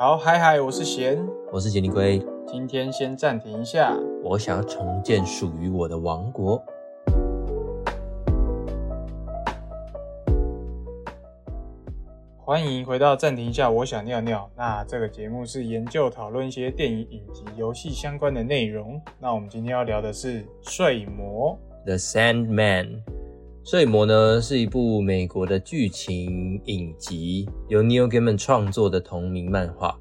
好，嗨嗨，我是贤，我是杰尼龟，今天先暂停一下，我想要重建属于我的王国。欢迎回到暂停一下，我想尿尿。那这个节目是研究讨论一些电影、影集、游戏相关的内容。那我们今天要聊的是《睡魔》The Sandman，睡魔呢是一部美国的剧情影集，由 Neil Gaiman 创作的同名漫画。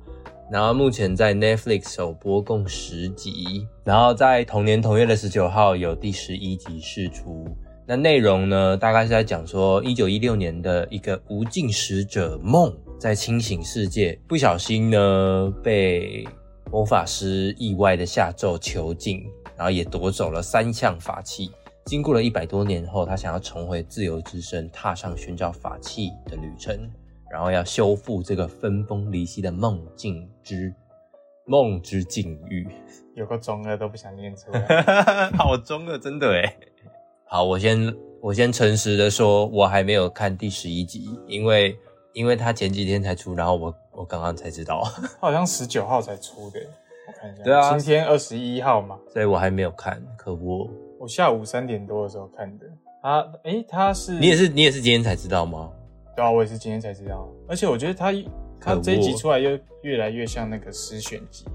然后目前在 Netflix 首播共十集，然后在同年同月的十九号有第十一集释出。那内容呢，大概是在讲说，一九一六年的一个无尽使者梦，在清醒世界不小心呢被魔法师意外的下咒囚禁，然后也夺走了三项法器。经过了一百多年后，他想要重回自由之身，踏上寻找法器的旅程，然后要修复这个分崩离析的梦境之梦之境域。有个中二都不想念出来，好中二，真的哎。好，我先我先诚实的说，我还没有看第十一集，因为因为他前几天才出，然后我我刚刚才知道，好像十九号才出的，我看一下，对啊今天二十一号嘛，所以我还没有看。可恶，我下午三点多的时候看的。他，诶，他是你也是你也是今天才知道吗？对啊，我也是今天才知道。而且我觉得他他这一集出来又越来越像那个诗选集，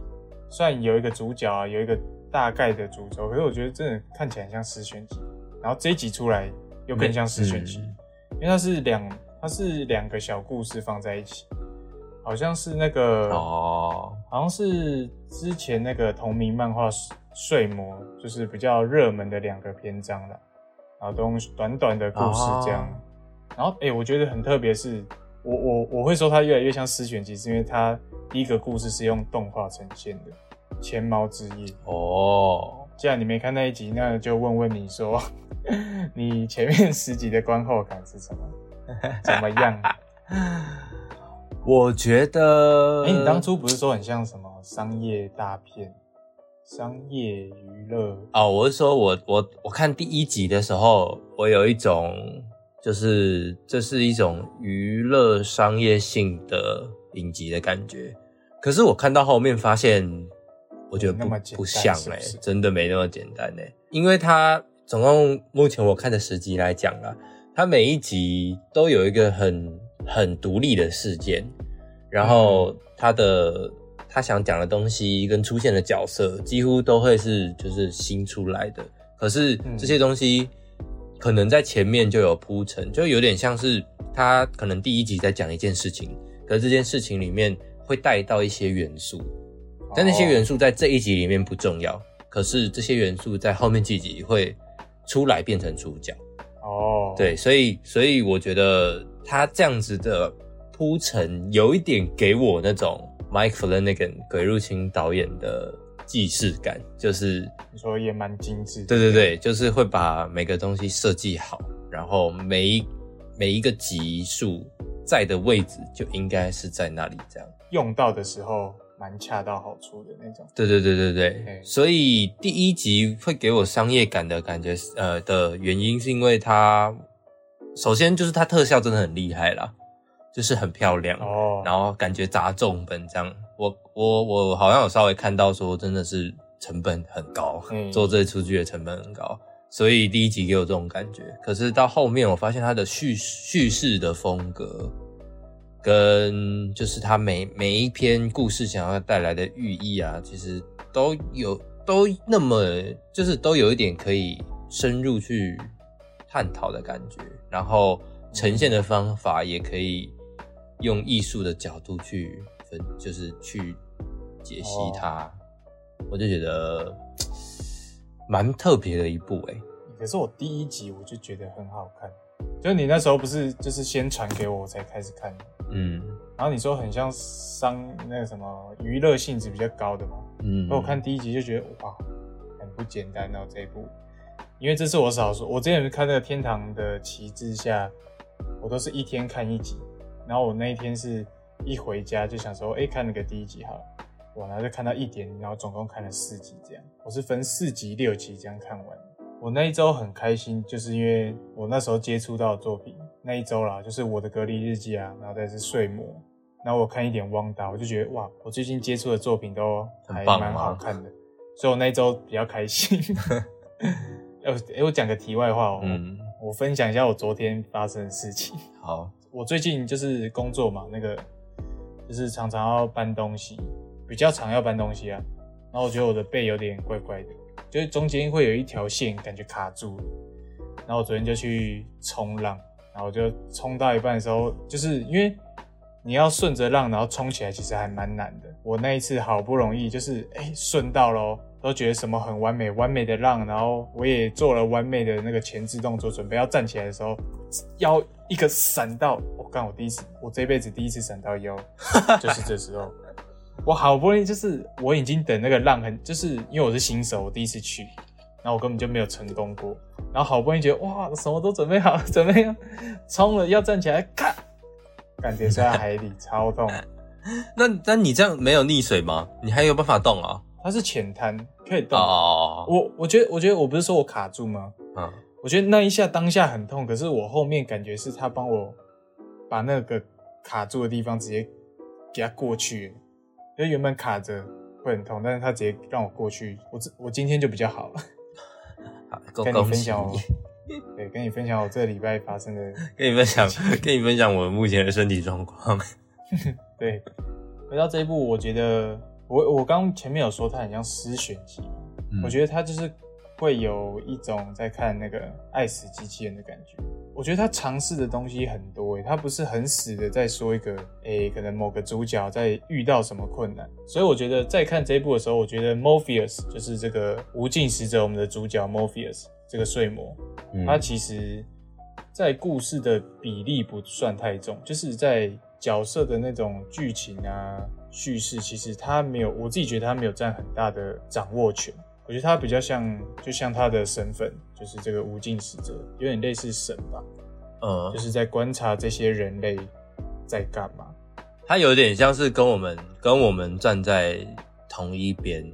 虽然有一个主角啊，有一个大概的主轴，可是我觉得真的看起来很像诗选集。然后这一集出来又更像诗选集，嗯因为它是两它是两个小故事放在一起，好像是那个哦，好像是之前那个同名漫画《睡魔》，就是比较热门的两个篇章了，然后都用短短的故事这样。哦然后，哎、我觉得很特别是，我我我会说它越来越像诗选集，是因为它第一个故事是用动画呈现的《千猫之夜》。哦，既然你没看那一集，那就问问你说，你前面十集的观后感是什么？怎么样？我觉得，哎、你当初不是说很像什么商业大片、商业娱乐？哦，我是说我我我看第一集的时候，我有一种就是这是一种娱乐商业性的影集的感觉，可是我看到后面发现，我觉得不不像哎、是是真的没那么简单哎、因为它总共目前我看的十集来讲啦，它每一集都有一个很很独立的事件，然后它的他想讲的东西跟出现的角色几乎都会是就是新出来的，可是嗯这些东西可能在前面就有铺陈，就有点像是他可能第一集在讲一件事情，可是这件事情里面会带到一些元素，但那些元素在这一集里面不重要，可是这些元素在后面几集会出来变成主角。哦，对，所以所以我觉得他这样子的铺陈，有一点给我那种 Mike Flanagan 鬼入侵导演的既视感，就是你说也蛮精致的。对对对，就是会把每个东西设计好，然后每一每一个级数在的位置就应该是在那里，这样。用到的时候蛮恰到好处的那种。对对对对对对，所以第一集会给我商业感的感觉，呃的原因是因为它首先就是它特效真的很厉害啦，就是很漂亮，哦，然后感觉砸重本这样。我我我好像有稍微看到说真的是成本很高，嗯做这出剧的成本很高，所以第一集给我这种感觉。可是到后面我发现它的叙叙事的风格。跟就是他每每一篇故事想要带来的寓意啊，其实都有都那么就是都有一点可以深入去探讨的感觉，然后呈现的方法也可以用艺术的角度去分，就是去解析它，我就觉得蛮特别的一部诶、可是我第一集我就觉得很好看，就是你那时候不是就是先传给我，我才开始看。嗯。然后你说很像商那个什么娱乐性质比较高的嘛，嗯，那我看第一集就觉得哇，很不简单哦这一部，因为这是我少数，我之前看那个《天堂的旗帜下》，我都是一天看一集，然后我那一天是一回家就想说，哎、看那个第一集好了，我然后就看到一点，然后总共看了四集这样，我是分四集六集这样看完。我那一周很开心，就是因为我那时候接触到的作品，那一周啦，就是我的隔离日记啊，然后再是睡魔，然后我看一点汪达，我就觉得哇，我最近接触的作品都还蛮好看的，所以我那一周比较开心。哎、我讲个题外话哦，嗯，我分享一下我昨天发生的事情。好，我最近就是工作嘛，那个就是常常要搬东西，比较常要搬东西啊。然后我觉得我的背有点怪怪的，就是中间会有一条线感觉卡住了。然后我昨天就去冲浪，然后我就冲到一半的时候，就是因为你要顺着浪，然后冲起来，其实还蛮难的。我那一次好不容易就是哎顺到咯，都觉得什么很完美，完美的浪，然后我也做了完美的那个前置动作，准备要站起来的时候，腰一个闪到，我、干，我第一次，我这辈子第一次闪到腰，就是这时候，我好不容易就是我已经等那个浪很，就是因为我是新手，我第一次去，然后我根本就没有成功过，然后好不容易觉得哇，什么都准备好了，准备要冲了，要站起来，咔，感觉在海里超痛。那那你这样没有溺水吗？你还有办法动啊？它是浅滩，可以动。哦，我我觉得，我觉得我不是说我卡住吗？嗯，我觉得那一下当下很痛，可是我后面感觉是他帮我把那个卡住的地方直接给它过去，因为原本卡着会很痛，但是他直接让我过去，我这我今天就比较好了。好，跟你分享我你，，对，跟你分享我这礼拜发生的，跟你分享，跟你分享我目前的身体状况。对。回到这一步，我觉得我我刚前面有说它很像诗选集嘛，我觉得得他就是会有一种在看那个爱死机器人的感觉。我觉得他尝试的东西很多诶，他不是很死的在说一个诶，可能某个主角在遇到什么困难。所以我觉得在看这一部的时候，我觉得 Morpheus 就是这个无尽使者，我们的主角 Morpheus 这个睡魔，嗯他其实在故事的比例不算太重，就是在角色的那种剧情啊叙事，其实他没有，我自己觉得他没有占很大的掌握权。我觉得他比较像，就像他的身份，就是这个无尽使者，有点类似神吧，嗯就，是在观察这些人类在干嘛。他有点像是跟我们跟我们站在同一边。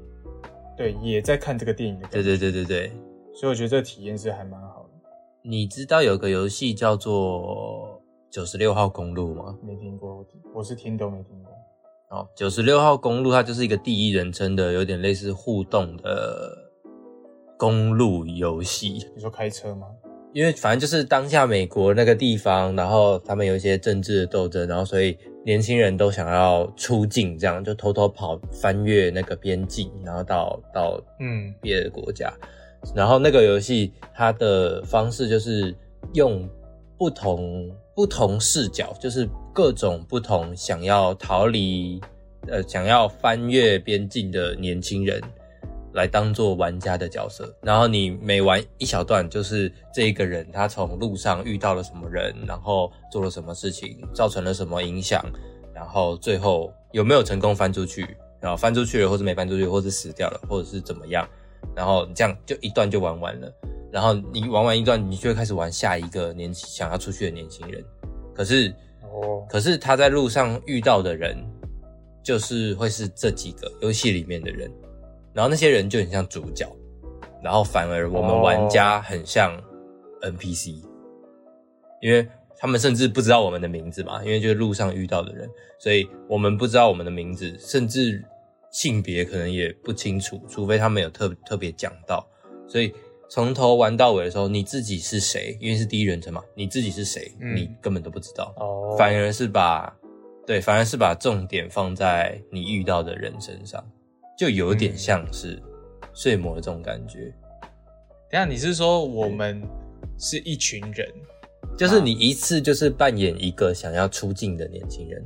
对，也在看这个电影的。对对对对对，所以我觉得这个体验是还蛮好的。你知道有个游戏叫做九十六号公路吗？没听过，我是听都没听过。哦，九十六号公路它就是一个第一人称的，有点类似互动的公路游戏。你说开车吗？因为反正就是当下美国那个地方，然后他们有一些政治的斗争，然后所以年轻人都想要出境，这样就偷偷跑翻越那个边境，然后到到嗯别的国家。然后那个游戏它的方式就是用不同不同视角，就是各种不同想要逃离呃想要翻越边境的年轻人来当做玩家的角色。然后你每玩一小段，就是这一个人他从路上遇到了什么人，然后做了什么事情，造成了什么影响，然后最后有没有成功翻出去，然后翻出去了，或者没翻出去，或者死掉了，或者是怎么样。然后这样就一段就玩完了。然后你玩完一段，你就会开始玩下一个年想要出去的年轻人。可是，哦，可是他在路上遇到的人，就是会是这几个游戏里面的人。然后那些人就很像主角，然后反而我们玩家很像 NPC，、因为他们甚至不知道我们的名字嘛，因为就是路上遇到的人，所以我们不知道我们的名字，甚至性别可能也不清楚，除非他们有特特别讲到。所以从头玩到尾的时候，你自己是谁？因为是第一人称嘛，你自己是谁，嗯你根本都不知道。哦，反而是把对，反而是把重点放在你遇到的人身上，就有点像是睡魔的这种感觉。等下你是说我们是一群人？就是你一次就是扮演一个想要出镜的年轻人，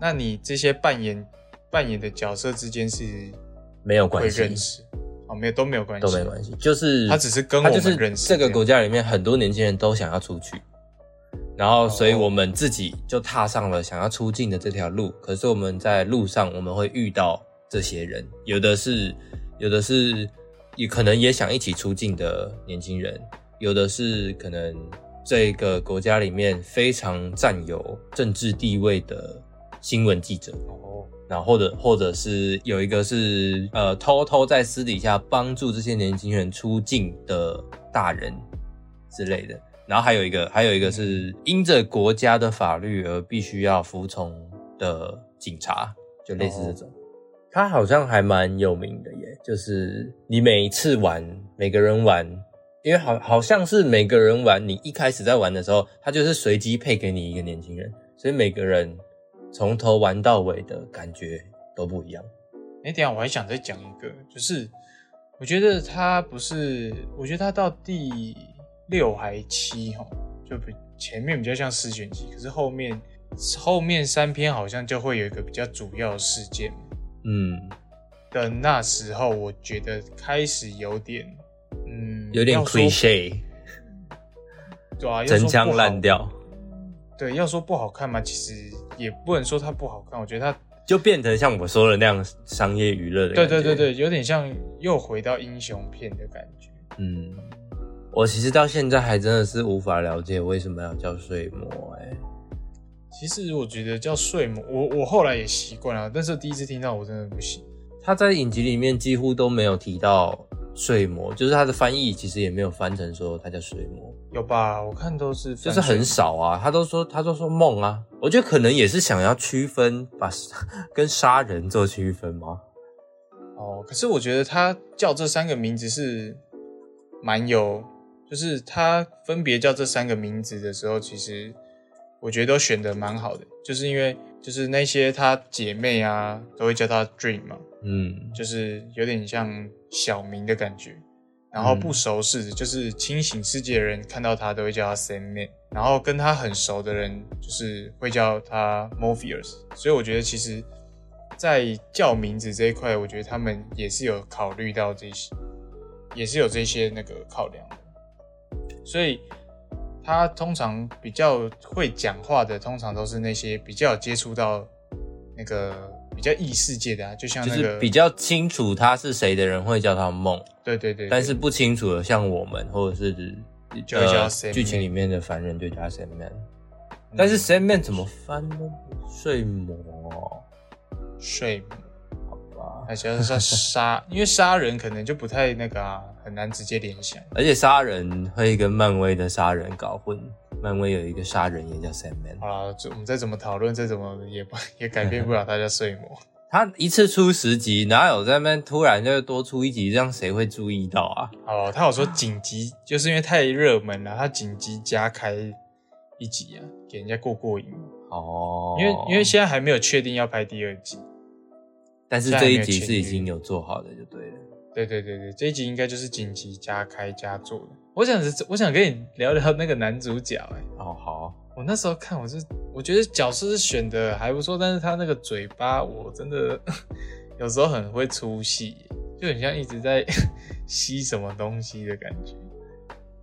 那你这些扮演扮演的角色之间是会没有关系，认识？哦，没有都没有关系，都没关系，就是他只是跟我他就是们认识这个国家里面很多年轻人都想要出去，然后所以我们自己就踏上了想要出境的这条路。可是我们在路上我们会遇到这些人，有的是有的是也可能也想一起出境的年轻人，有的是可能这个国家里面非常占有政治地位的新闻记者。哦，然后或者或者是有一个是呃偷偷在私底下帮助这些年轻人出境的大人之类的，然后还有一个还有一个是因着国家的法律而必须要服从的警察，就类似这种。他好像还蛮有名的耶，就是你每一次玩，每个人玩，因为好好像是每个人玩，你一开始在玩的时候，他就是随机配给你一个年轻人，所以每个人从头玩到尾的感觉都不一样。哎，等下我还想再讲一个，就是我觉得他不是，我觉得他到第六还七哈，就比前面比较像四选集，可是后面后面三篇好像就会有一个比较主要的事件。嗯，的那时候，我觉得开始有点，嗯，有点 cliche，对啊，真枪烂掉。对，要说不好看嘛，其实也不能说它不好看。我觉得它就变成像我说的那样商业娱乐的。对对对对，有点像又回到英雄片的感觉。嗯，我其实到现在还真的是无法了解为什么要叫睡魔，哎。其实我觉得叫睡魔，我我后来也习惯了，但是第一次听到我真的不行。他在影集里面几乎都没有提到睡魔，就是他的翻译其实也没有翻成说他叫睡魔。有吧？我看都是，就是很少啊。他都说他都说梦啊，我觉得可能也是想要区分，把 跟杀人做区分吗？哦，可是我觉得他叫这三个名字是蛮有，就是他分别叫这三个名字的时候，其实。我觉得都选的蛮好的，就是因为就是那些他姐妹啊，都会叫他 Dream 嘛，嗯，就是有点像小明的感觉。然后不熟识，就是清醒世界的人看到他都会叫他 Sandman，然后跟他很熟的人就是会叫他 Morpheus。所以我觉得其实，在叫名字这一块，我觉得他们也是有考虑到这些，也是有这些那个考量的，所以。他通常比较会讲话的，通常都是那些比较接触到那个比较异世界的啊，就像那个比较清楚他是谁的人会叫他梦，对对对。但是不清楚的，像我们或者是就叫剧情里面的凡人就叫 Sandman，但是 Sandman 怎么翻呢？睡魔，睡魔。还是说杀，因为杀人可能就不太那个啊，很难直接联想。而且杀人会跟漫威的杀人搞混，漫威有一个杀人也叫 Sandman。好了，我们再怎么讨论，再怎么也不 也改变不了他叫睡魔。他一次出十集，哪有在那边突然就多出一集，这样谁会注意到啊？哦，他有说紧急，就是因为太热门了，他紧急加开一集啊，给人家过过瘾。哦，因为因为现在还没有确定要拍第二集。但是这一集是已经有做好的，就对了。对对对对，这一集应该就是紧急加开加做的。我想是，我想跟你聊聊那个男主角。哎，哦好，我那时候看，我是我觉得角色是选的还不错，但是他那个嘴巴，我真的 有时候很会出戏，就很像一直在 吸什么东西的感觉。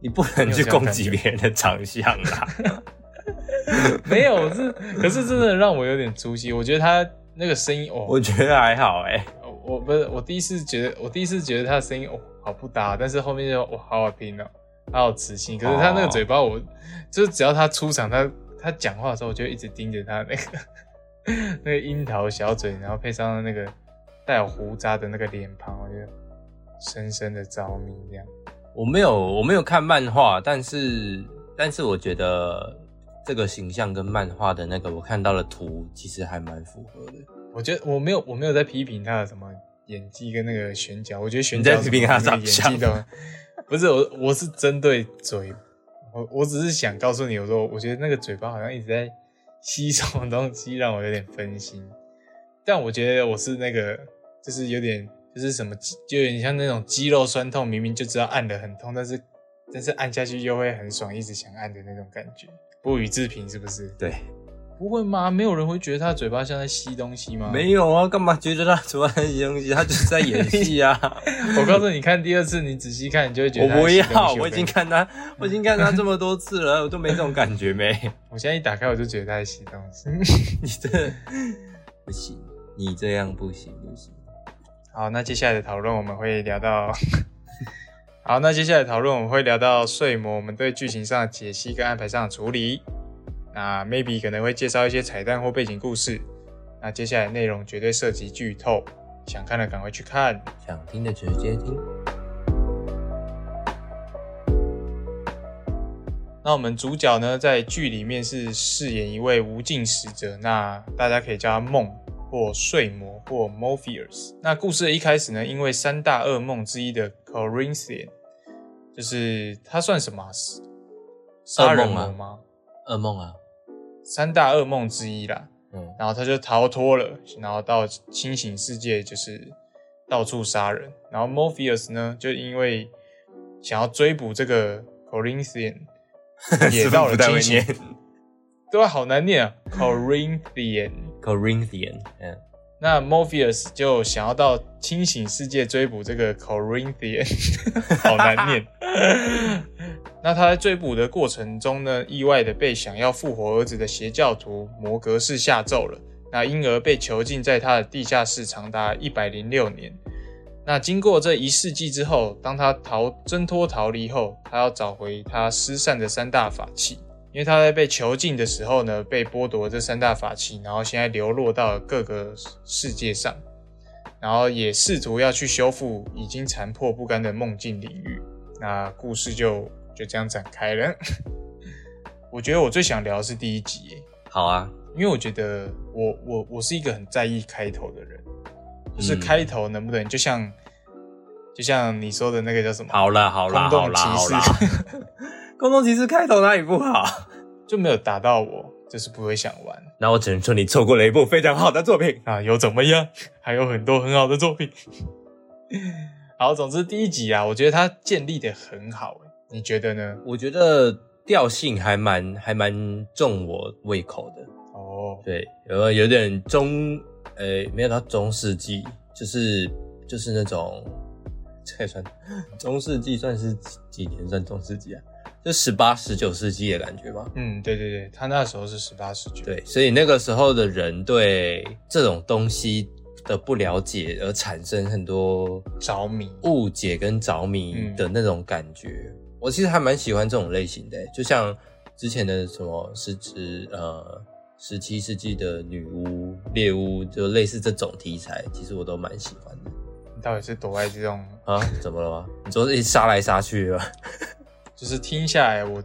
你不能去攻击别人的长相啊！没有，是可是真的让我有点出戏。我觉得他。那个声音哦，我觉得还好哎，我不是我第一次觉得，我第一次觉得他的声音哦好不搭，但是后面就哇好好听哦，好有磁性。可是他那个嘴巴，我就是只要他出场，他他讲话的时候，我就一直盯着他那个那个樱桃小嘴，然后配上那个带有胡渣的那个脸庞，我就深深的着迷这样。我没有我没有看漫画，但是但是我觉得。这个形象跟漫画的那个我看到的图其实还蛮符合的。我觉得我没有我没有在批评他的什么演技跟那个选角，我觉得选角批评他演技的，不是我我是针对嘴，我我只是想告诉你，我说我觉得那个嘴巴好像一直在吸什么东西，让我有点分心。但我觉得我是那个就是有点就是什么，就有点像那种肌肉酸痛，明明就知道按的很痛，但是但是按下去又会很爽，一直想按的那种感觉。不予置评是不是？对，不会吗？没有人会觉得他嘴巴像在吸东西吗？没有啊，干嘛觉得他嘴巴在吸东西？他就是在演戏啊！我告诉你，看第二次，你仔细看，你就会觉得我不要。我已经看他，我已经看他这么多次了，我都没这种感觉没。我现在一打开，我就觉得他在吸东西。你这不行，你这样不行不行。好，那接下来的讨论我们会聊到。好，那接下来讨论我们会聊到睡魔，我们对剧情上的解析跟安排上的处理。那 maybe 可能会介绍一些彩蛋或背景故事。那接下来内容绝对涉及剧透，想看的赶快去看，想听的直接听。那我们主角呢，在剧里面是饰演一位无尽使者，那大家可以叫他梦或睡魔或 Morpheus。那故事的一开始呢，因为三大噩梦之一的 Corinthian，就是他算什么啊？杀人魔吗？噩梦啊，三大噩梦之一啦。嗯，然后他就逃脱了，然后到清醒世界，就是到处杀人。然后 Morpheus 呢，就因为想要追捕这个 Corinthian，也到了清醒，对啊，好难念啊，Corinthian。Corinthian，嗯，那 Morpheus 就想要到清醒世界追捕这个 Corinthian，好难念。那他在追捕的过程中呢，意外的被想要复活儿子的邪教徒摩格士下咒了，那因而被囚禁在他的地下室长达一百零六年。那经过这一世纪之后，当他逃挣脱逃离后，他要找回他失散的三大法器，因为他在被囚禁的时候呢，被剥夺这三大法器，然后现在流落到各个世界上，然后也试图要去修复已经残破不堪的梦境领域。那故事就就这样展开了。我觉得我最想聊的是第一集，好啊，因为我觉得我我我是一个很在意开头的人，就是嗯开头能不能就像就像你说的那个叫什么，好了，好了，好了。空中骑士开头哪里不好？就没有打到我，就是不会想玩那我只能说你错过了一部非常好的作品。啊。有怎么样？还有很多很好的作品。好，总之第一集啊，我觉得它建立的很好，你觉得呢？我觉得调性还蛮还蛮重我胃口的。哦，对，有有点中，呃，没有到中世纪，就是就是那种，这也算中世纪，算是几几年算中世纪啊？就十八、十九世纪的感觉吧。嗯，对对对，他那时候是十八十九，对，所以那个时候的人对这种东西的不了解，而产生很多着迷。误解跟着迷的那种感觉。我其实还蛮喜欢这种类型的，就像之前的什么是指呃十七世纪的女巫、猎巫，就类似这种题材，其实我都蛮喜欢的。你到底是躲在这种，啊，怎么了吗？你说一杀来杀去的吗？就是听下来，我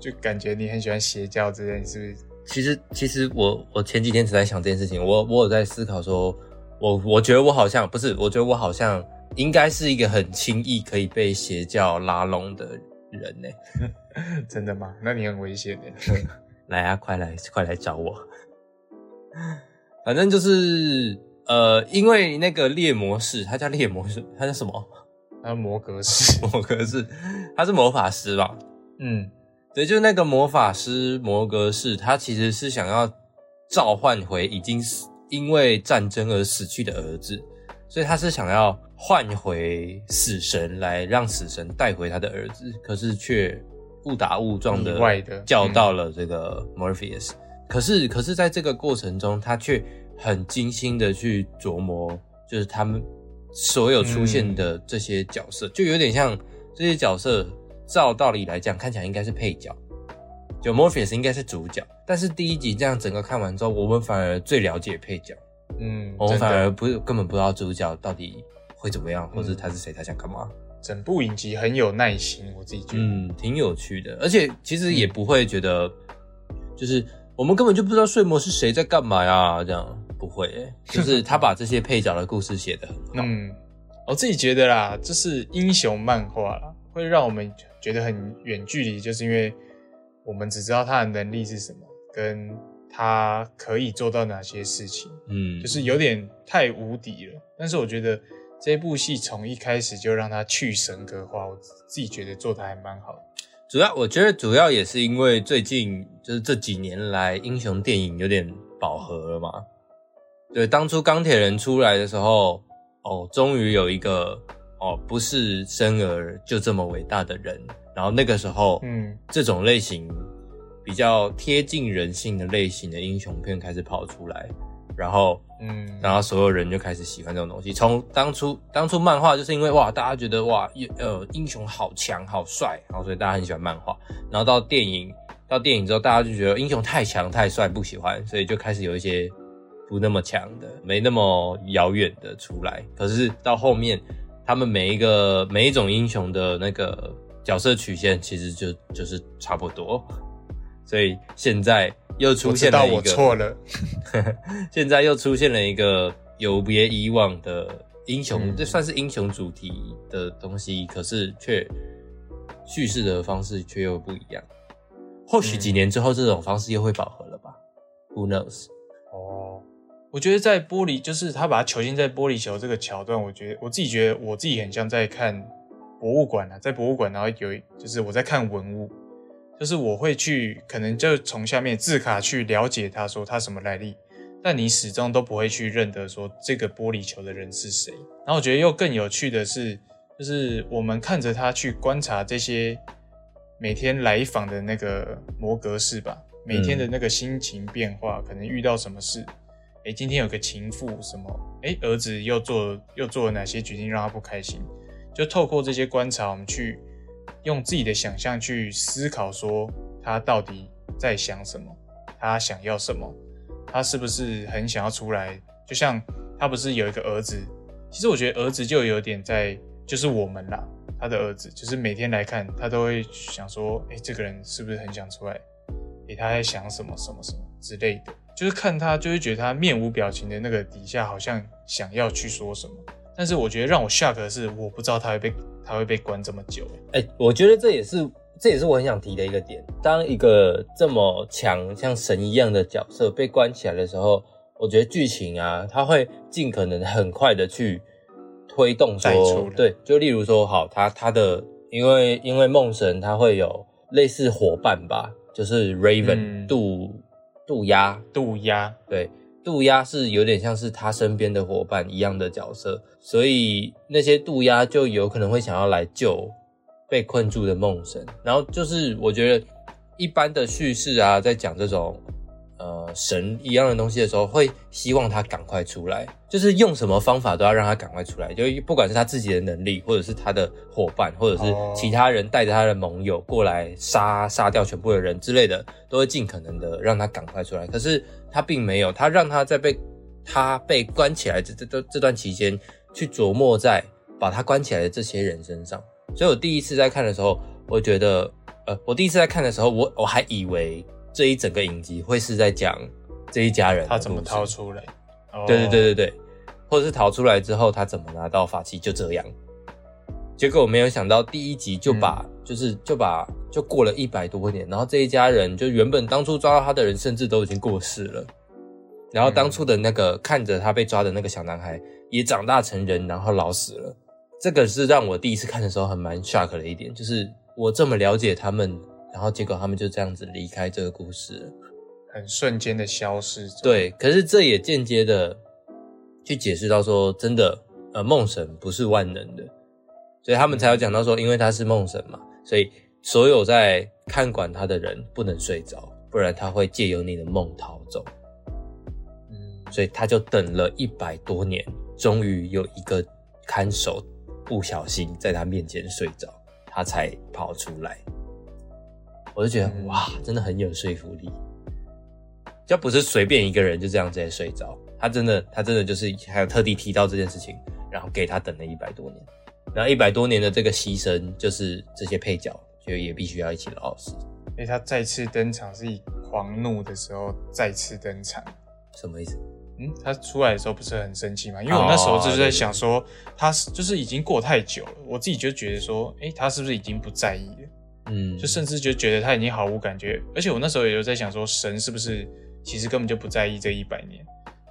就感觉你很喜欢邪教之类，是不是？其实，其实我我前几天只在想这件事情，我我有在思考说，我我觉得我好像不是，我觉得我好像应该是一个很轻易可以被邪教拉拢的人呢。真的吗？那你很危险的。来啊，快来快来找我！反正就是呃，因为那个猎魔士，他叫猎魔士，他叫什么？还有摩格斯，摩格士，他是魔法师吧？嗯对，就是那个魔法师魔格士，他其实是想要召唤回已经死因为战争而死去的儿子，所以他是想要换回死神来让死神带回他的儿子，可是却误打误撞的叫到了这个 Morpheus。可是，可是在这个过程中，他却很精心的去琢磨，就是他们所有出现的这些角色，就有点像这些角色，照道理来讲，看起来应该是配角，就 Morpheus 应该是主角。但是第一集这样整个看完之后，我们反而最了解配角，嗯，我们反而不根本不知道主角到底会怎么样，或者他是谁，他想干嘛。整部影集很有耐心，我自己觉得。嗯，挺有趣的，而且其实也不会觉得，就是我们根本就不知道睡魔是谁在干嘛呀，这样不会、欸，就是他把这些配角的故事写的很好。嗯，我自己觉得啦，这是英雄漫画啦，会让我们觉得很远距离，就是因为我们只知道他的能力是什么，跟他可以做到哪些事情，嗯，就是有点太无敌了。但是我觉得这部戏从一开始就让他去神格化，我自己觉得做的还蛮好的。主要我觉得主要也是因为最近就是这几年来英雄电影有点饱和了嘛。对，当初钢铁人出来的时候，哦，终于有一个哦不是生而就这么伟大的人，然后那个时候，嗯这种类型比较贴近人性的类型的英雄片开始跑出来，然后嗯，然后所有人就开始喜欢这种东西。从当初当初漫画就是因为哇，大家觉得哇，呃，英雄好强好帅，然后所以大家很喜欢漫画。然后到电影，到电影之后，大家就觉得英雄太强太帅不喜欢，所以就开始有一些不那么强的、没那么遥远的出来。可是到后面，他们每一个每一种英雄的那个角色曲线其实就就是差不多，所以现在又出现了一个，我错了，现在又出现了一个有别以往的英雄，这算是英雄主题的东西，可是却叙事的方式却又不一样。或许几年之后，这种方式又会饱和了吧？Who knows？哦，我觉得在玻璃，就是他把它囚禁在玻璃球这个桥段，我觉得我自己觉得我自己很像在看博物馆啊，在博物馆，然后有就是我在看文物，就是我会去可能就从下面字卡去了解它，说它什么来历，但你始终都不会去认得说这个玻璃球的人是谁。然后我觉得又更有趣的是，就是我们看着他去观察这些。每天来访的那个摩格士吧，每天的那个心情变化，可能遇到什么事？哎，今天有个情妇什么？哎，儿子又做又做了哪些决定让他不开心？就透过这些观察，我们去用自己的想象去思考，说他到底在想什么？他想要什么？他是不是很想要出来？就像他不是有一个儿子？其实我觉得儿子就有点在，就是我们啦。他的儿子就是每天来看，他都会想说：“哎，这个人是不是很想出来？哎，他在想什么什么什么之类的。”就是看他，就会觉得他面无表情的那个底下，好像想要去说什么。但是我觉得让我 shock 的是，我不知道他会被他会被关这么久。哎，我觉得这也是这也是我很想提的一个点。当一个这么强像神一样的角色被关起来的时候，我觉得剧情啊，他会尽可能很快的去。推动说对，就例如说，好，他他的因为因为梦神他会有类似伙伴吧，就是 Raven 渡渡鸦渡鸦，对，渡鸦是有点像是他身边的伙伴一样的角色，所以那些渡鸦就有可能会想要来救被困住的梦神。然后就是我觉得一般的叙事啊，在讲这种。呃，神一样的东西的时候，会希望他赶快出来，就是用什么方法都要让他赶快出来。就不管是他自己的能力，或者是他的伙伴，或者是其他人带着他的盟友过来杀杀掉全部的人之类的，都会尽可能的让他赶快出来。可是他并没有，他让他在被他被关起来这这这这段期间，去琢磨在把他关起来的这些人身上。所以我第一次在看的时候，我觉得，呃，我第一次在看的时候，我我还以为。这一整个影集会是在讲这一家人他怎么逃出来？对对对对对，或者是逃出来之后他怎么拿到法器？就这样。结果我没有想到第一集就把就是就把就过了一百多年，然后这一家人就原本当初抓到他的人甚至都已经过世了，然后当初的那个看着他被抓的那个小男孩也长大成人，然后老死了。这个是让我第一次看的时候很蛮 shock 的一点，就是我这么了解他们。然后结果他们就这样子离开这个故事，很瞬间的消失。对，可是这也间接的去解释到说，真的，呃，梦神不是万能的，所以他们才有讲到说，因为他是梦神嘛，所以所有在看管他的人不能睡着，不然他会借由你的梦逃走。嗯，所以他就等了一百多年，终于有一个看守不小心在他面前睡着，他才跑出来。我就觉得哇，真的很有说服力，就不是随便一个人就这样直接睡着，他真的，他真的就是还有特地提到这件事情，然后给他等了一百多年，然后一百多年的这个牺牲，就是这些配角就也必须要一起老死。因为他再次登场是以狂怒的时候再次登场，什么意思？嗯，他出来的时候不是很生气吗？因为我那时候就是在想说，他是就是已经过太久了，我自己就觉得说，哎，他是不是已经不在意了？嗯，就甚至就觉得他已经毫无感觉，而且我那时候也有在想说，神是不是其实根本就不在意这一百年？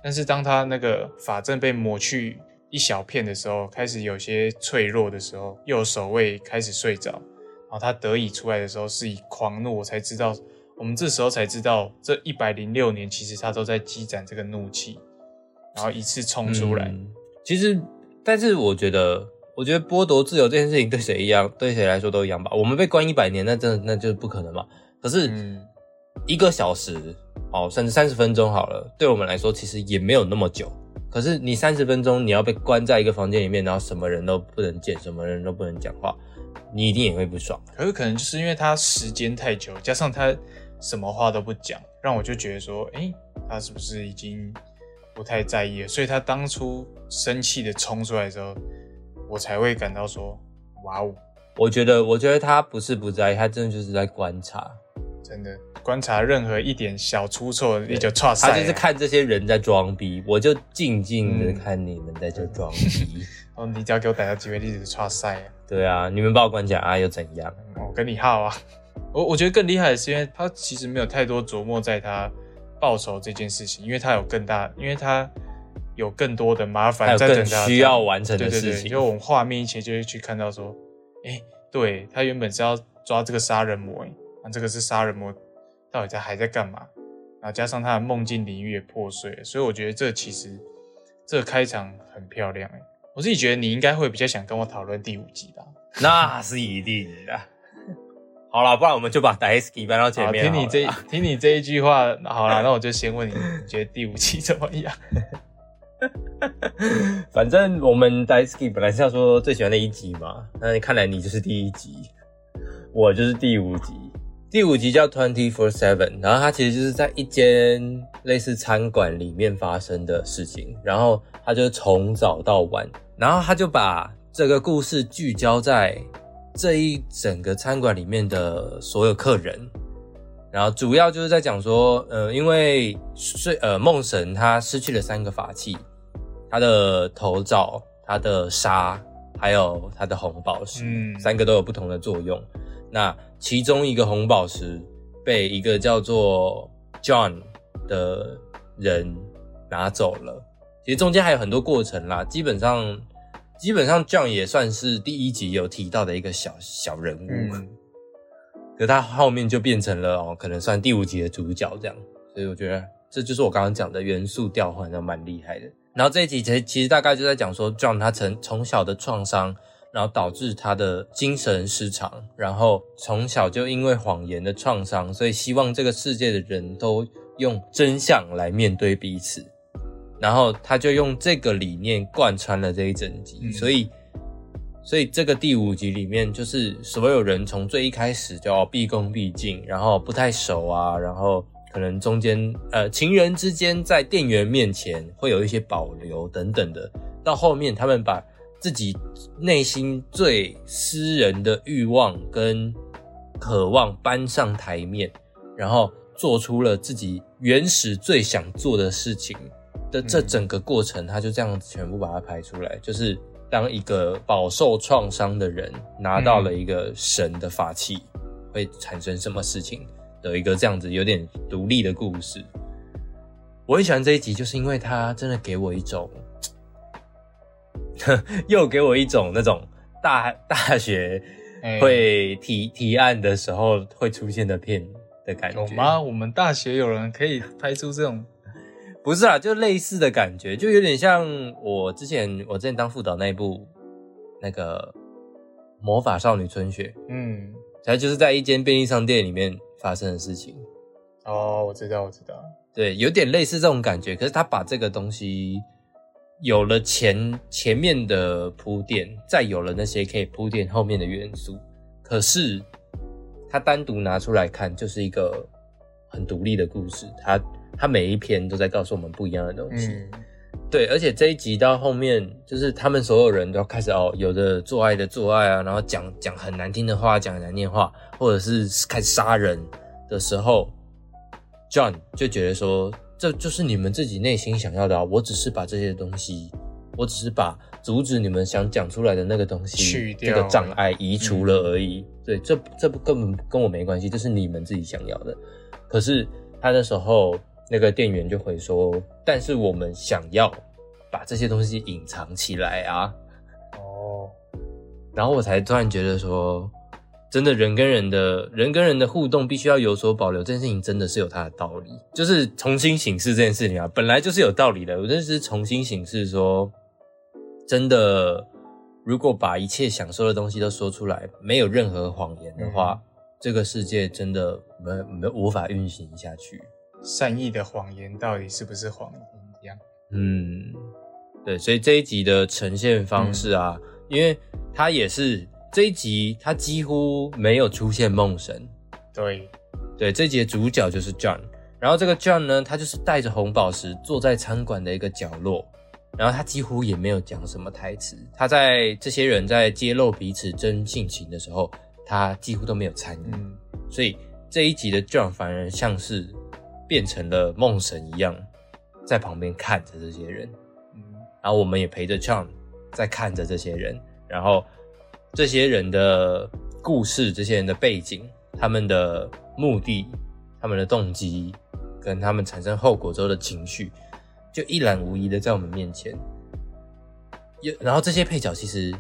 但是当他那个法阵被抹去一小片的时候，开始有些脆弱的时候，右守卫开始睡着，然后他得以出来的时候是以狂怒，我才知道，我们这时候才知道，这一百零六年其实他都在积攒这个怒气，然后一次冲出来。其实，但是我觉得。我觉得剥夺自由这件事情对谁一样，对谁来说都一样吧。我们被关一百年，那真的那就是不可能嘛。可是一个小时哦，甚至三十分钟好了，对我们来说其实也没有那么久。可是你三十分钟你要被关在一个房间里面，然后什么人都不能见，什么人都不能讲话，你一定也会不爽。可是可能就是因为他时间太久，加上他什么话都不讲，让我就觉得说，哎，他是不是已经不太在意了？所以他当初生气的冲出来的时候。我才会感到说，哇哦，我觉得，我觉得他不是不在意，他真的就是在观察，真的观察任何一点小出错，你就错他就是看这些人在装逼，我就静静的看你们在这装 逼。哦，你只要给我逮到机会，你就错赛。对啊，你们把我关起来啊，又怎样？我跟你耗啊！我我觉得更厉害的是，因为他其实没有太多琢磨在他报仇这件事情，因为他有更大，因为他有更多的麻烦在等他需要完成的事情。就我们画面一切就会去看到说，哎，对他原本是要抓这个杀人魔，那这个是杀人魔到底在还在干嘛？然后加上他的梦境领域也破碎了，所以我觉得这其实这个开场很漂亮哎。我自己觉得你应该会比较想跟我讨论第五集吧？那是一定的。好了，不然我们就把 Daisy 搬到前面。听你这 听你这一句话，好了，那我就先问你，你觉得第五集怎么样？反正我们 Daisy 本来是要说最喜欢的一集嘛，那看来你就是第一集，我就是第五集。第五集叫 Twenty Four Seven，然后它其实就是在一间类似餐馆里面发生的事情，然后他就从早到晚，然后他就把这个故事聚焦在这一整个餐馆里面的所有客人，然后主要就是在讲说，呃，因为睡呃梦神他失去了三个法器，他的头罩、他的纱，还有他的红宝石，嗯，三个都有不同的作用。那其中一个红宝石被一个叫做 John 的人拿走了。其实中间还有很多过程啦，基本上基本上 John 也算是第一集有提到的一个小小人物，可他后面就变成了哦，可能算第五集的主角这样。所以我觉得这就是我刚刚讲的元素调换，那蛮厉害的。然后这一集其实其实大概就在讲说 John 他从从小的创伤。然后导致他的精神失常，然后从小就因为谎言的创伤，所以希望这个世界的人都用真相来面对彼此。然后他就用这个理念贯穿了这一整集，所以，所以这个第五集里面就是所有人从最一开始就要毕恭毕敬，然后不太熟啊，然后可能中间呃情人之间在店员面前会有一些保留等等的，到后面他们把。自己内心最私人的欲望跟渴望搬上台面，然后做出了自己原始最想做的事情的这整个过程，他就这样子全部把它拍出来。就是当一个饱受创伤的人拿到了一个神的法器，会产生什么事情的一个这样子有点独立的故事。我很喜欢这一集，就是因为它真的给我一种。又给我一种那种大大学会提提案的时候会出现的片的感觉。有吗？我们大学有人可以拍出这种？不是啊，就类似的感觉，就有点像我之前我之前当副导那一部那个魔法少女春雪。嗯，它就是在一间便利商店里面发生的事情。哦，我知道，我知道。对，有点类似这种感觉，可是他把这个东西。有了前前面的铺垫，再有了那些可以铺垫后面的元素，可是他单独拿出来看，就是一个很独立的故事。他他每一篇都在告诉我们不一样的东西。对，而且这一集到后面，就是他们所有人都要开始哦，有的做爱的做爱啊，然后讲讲很难听的话，讲难听话，或者是开始杀人的时候，John 就觉得说。这就是你们自己内心想要的啊！我只是把这些东西，我只是把阻止你们想讲出来的那个东西去掉，这个障碍移除了而已。对，这这不根本跟我没关系，这是你们自己想要的。可是他那时候，那个店员就会说：“但是我们想要把这些东西隐藏起来啊！”哦，然后我才突然觉得说。真的人跟人的人跟人的互动必须要有所保留，这件事情真的是有它的道理。就是重新审视这件事情啊，本来就是有道理的。我真是重新审视说，真的，如果把一切想说的东西都说出来，没有任何谎言的话，这个世界真的没没无法运行下去。善意的谎言到底是不是谎言？一样。嗯，对，所以这一集的呈现方式啊，因为它也是。这一集他几乎没有出现梦神，对，对，这一集的主角就是 John，然后这个 John 呢，他就是带着红宝石坐在餐馆的一个角落，然后他几乎也没有讲什么台词。他在这些人在揭露彼此真性情的时候，他几乎都没有参与。嗯，所以这一集的 John 反而像是变成了梦神一样，在旁边看着这些人。嗯，然后我们也陪着 John 在看着这些人，然后这些人的故事、这些人的背景、他们的目的、他们的动机，跟他们产生后果之后的情绪，就一览无遗的在我们面前。也然后这些配角其实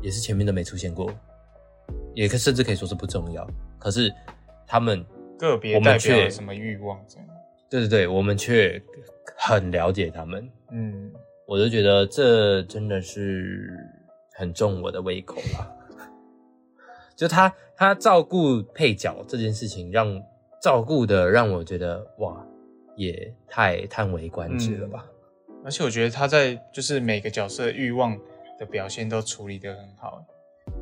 也是前面都没出现过，也可甚至可以说是不重要。可是他们个别我们代表了什么欲望这样？对对对，我们却很了解他们。嗯，我就觉得这真的是很重我的胃口啦。就他他照顾配角这件事情让，照顾的让我觉得哇，也太叹为观止了吧。而且我觉得他在就是每个角色欲望的表现都处理得很好，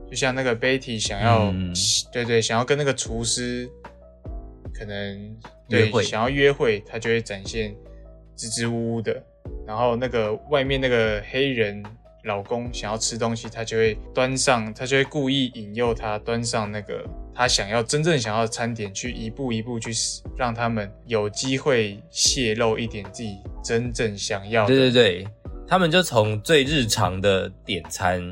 就像那个 Betty 想要，嗯对对，想要跟那个厨师可能对约会想要约会，他就会展现支支吾吾的，然后那个外面那个黑人老公想要吃东西，他就会端上，他就会故意引诱他端上那个他想要真正想要的餐点，去一步一步去让他们有机会泄露一点自己真正想要的。对对对，他们就从最日常的点餐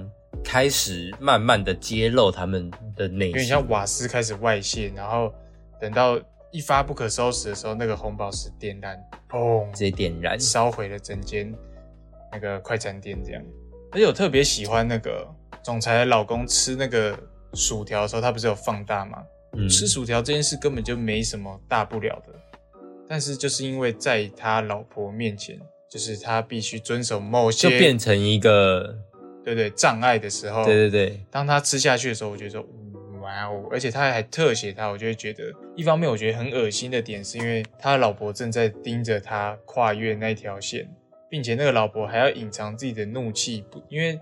开始，慢慢的揭露他们的内心有点像。瓦斯开始外泄，然后等到一发不可收拾的时候，那个红宝石点燃，砰，直接点燃，烧毁了整间那个快餐店这样。而且我特别喜欢那个总裁的老公吃那个薯条的时候，他不是有放大吗？嗯，吃薯条这件事根本就没什么大不了的，但是就是因为在他老婆面前，就是他必须遵守某些就变成一个，对对障碍的时候，对对对，当他吃下去的时候，我觉得说而且他还特写他，我就会觉得，一方面我觉得很恶心的点，是因为他老婆正在盯着他跨越那条线，并且那个老婆还要隐藏自己的怒气，不因为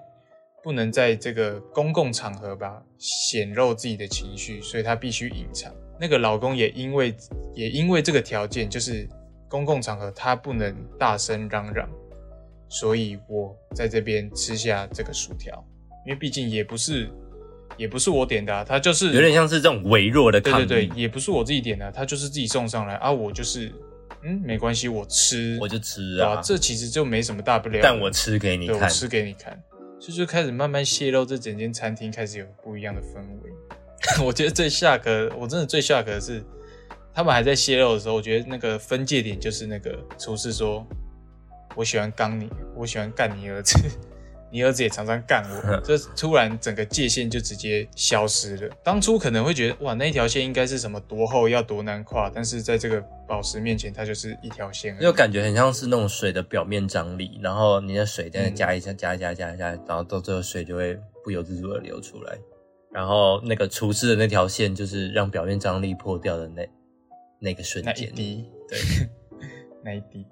不能在这个公共场合吧显露自己的情绪，所以他必须隐藏。那个老公也因为也因为这个条件，就是公共场合他不能大声嚷嚷，所以我在这边吃下这个薯条，因为毕竟也不是也不是我点的、啊，他就是有点像是这种微弱的对对对，也不是我自己点的啊、他就是自己送上来啊，我就是嗯没关系，我吃，我就吃啊，这其实就没什么大不了，但我吃给你看。我看，吃给你看，所以就开始慢慢泄露，这整间餐厅开始有不一样的氛围。我觉得最下格，我真的最下格的是，他们还在泄露的时候，我觉得那个分界点就是那个厨师说：“我喜欢刚你，我喜欢干你儿子，你儿子也常常干我。”这突然整个界限就直接消失了。当初可能会觉得哇，那一条线应该是什么多厚要多难跨，但是在这个宝石面前，它就是一条线。就感觉很像是那种水的表面张力，然后你的水在那加一下，加一加加一加，然后到最后水就会不由自主的流出来。然后那个厨师的那条线，就是让表面张力破掉的那那个瞬那一间，滴，对，那一滴，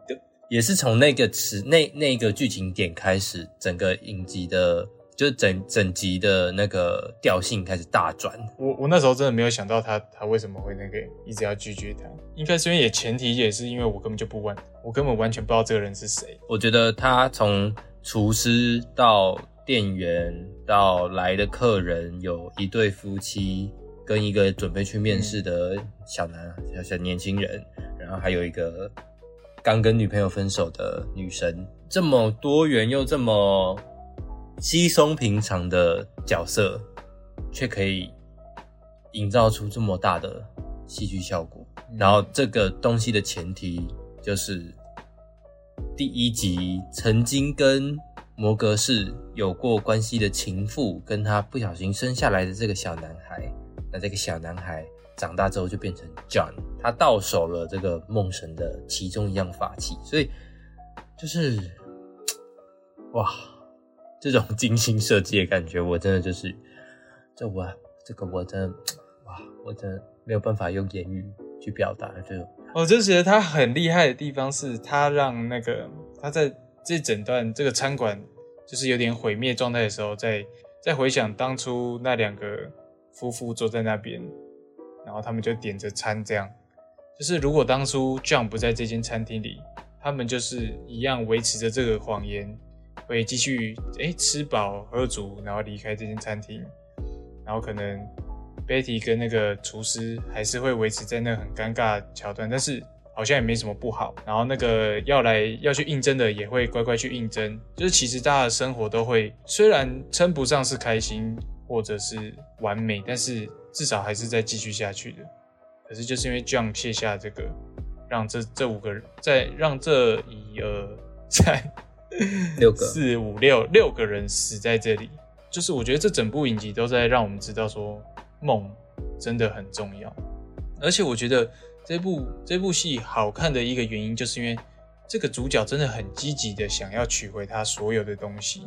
也是从那个词那那个剧情点开始，整个影集的，就是整整集的那个调性开始大转。我我那时候真的没有想到他他为什么会那个一直要拒绝他，应该是因为也前提也是因为我根本就不完，我根本完全不知道这个人是谁。我觉得他从厨师到店员到来的客人，有一对夫妻跟一个准备去面试的小男小小年轻人，然后还有一个刚跟女朋友分手的女生，这么多元又这么稀松平常的角色，却可以营造出这么大的戏剧效果。然后这个东西的前提就是第一集曾经跟摩格士有过关系的情妇，跟他不小心生下来的这个小男孩，那这个小男孩长大之后就变成 John，他到手了这个梦神的其中一样法器，所以就是哇，这种精心设计的感觉，我真的就是这我这个我真的哇，我真的没有办法用言语去表达，就我就觉得他很厉害的地方是，他让那个他在这整段这个餐馆就是有点毁灭状态的时候，在在回想当初那两个夫妇坐在那边，然后他们就点着餐，这样。就是如果当初 John 不在这间餐厅里，他们就是一样维持着这个谎言，会继续哎吃饱喝足，然后离开这间餐厅，然后可能 Betty 跟那个厨师还是会维持在那很尴尬桥段，但是好像也没什么不好。然后那个要来要去应征的也会乖乖去应征，就是其实大家的生活都会虽然称不上是开心或者是完美，但是至少还是在继续下去的。可是就是因为 John 卸下这个，让这这五个人在让这一二三 六个四五六六个人死在这里，就是我觉得这整部影集都在让我们知道说梦真的很重要，而且我觉得这部这部戏好看的一个原因，就是因为这个主角真的很积极的想要取回他所有的东西，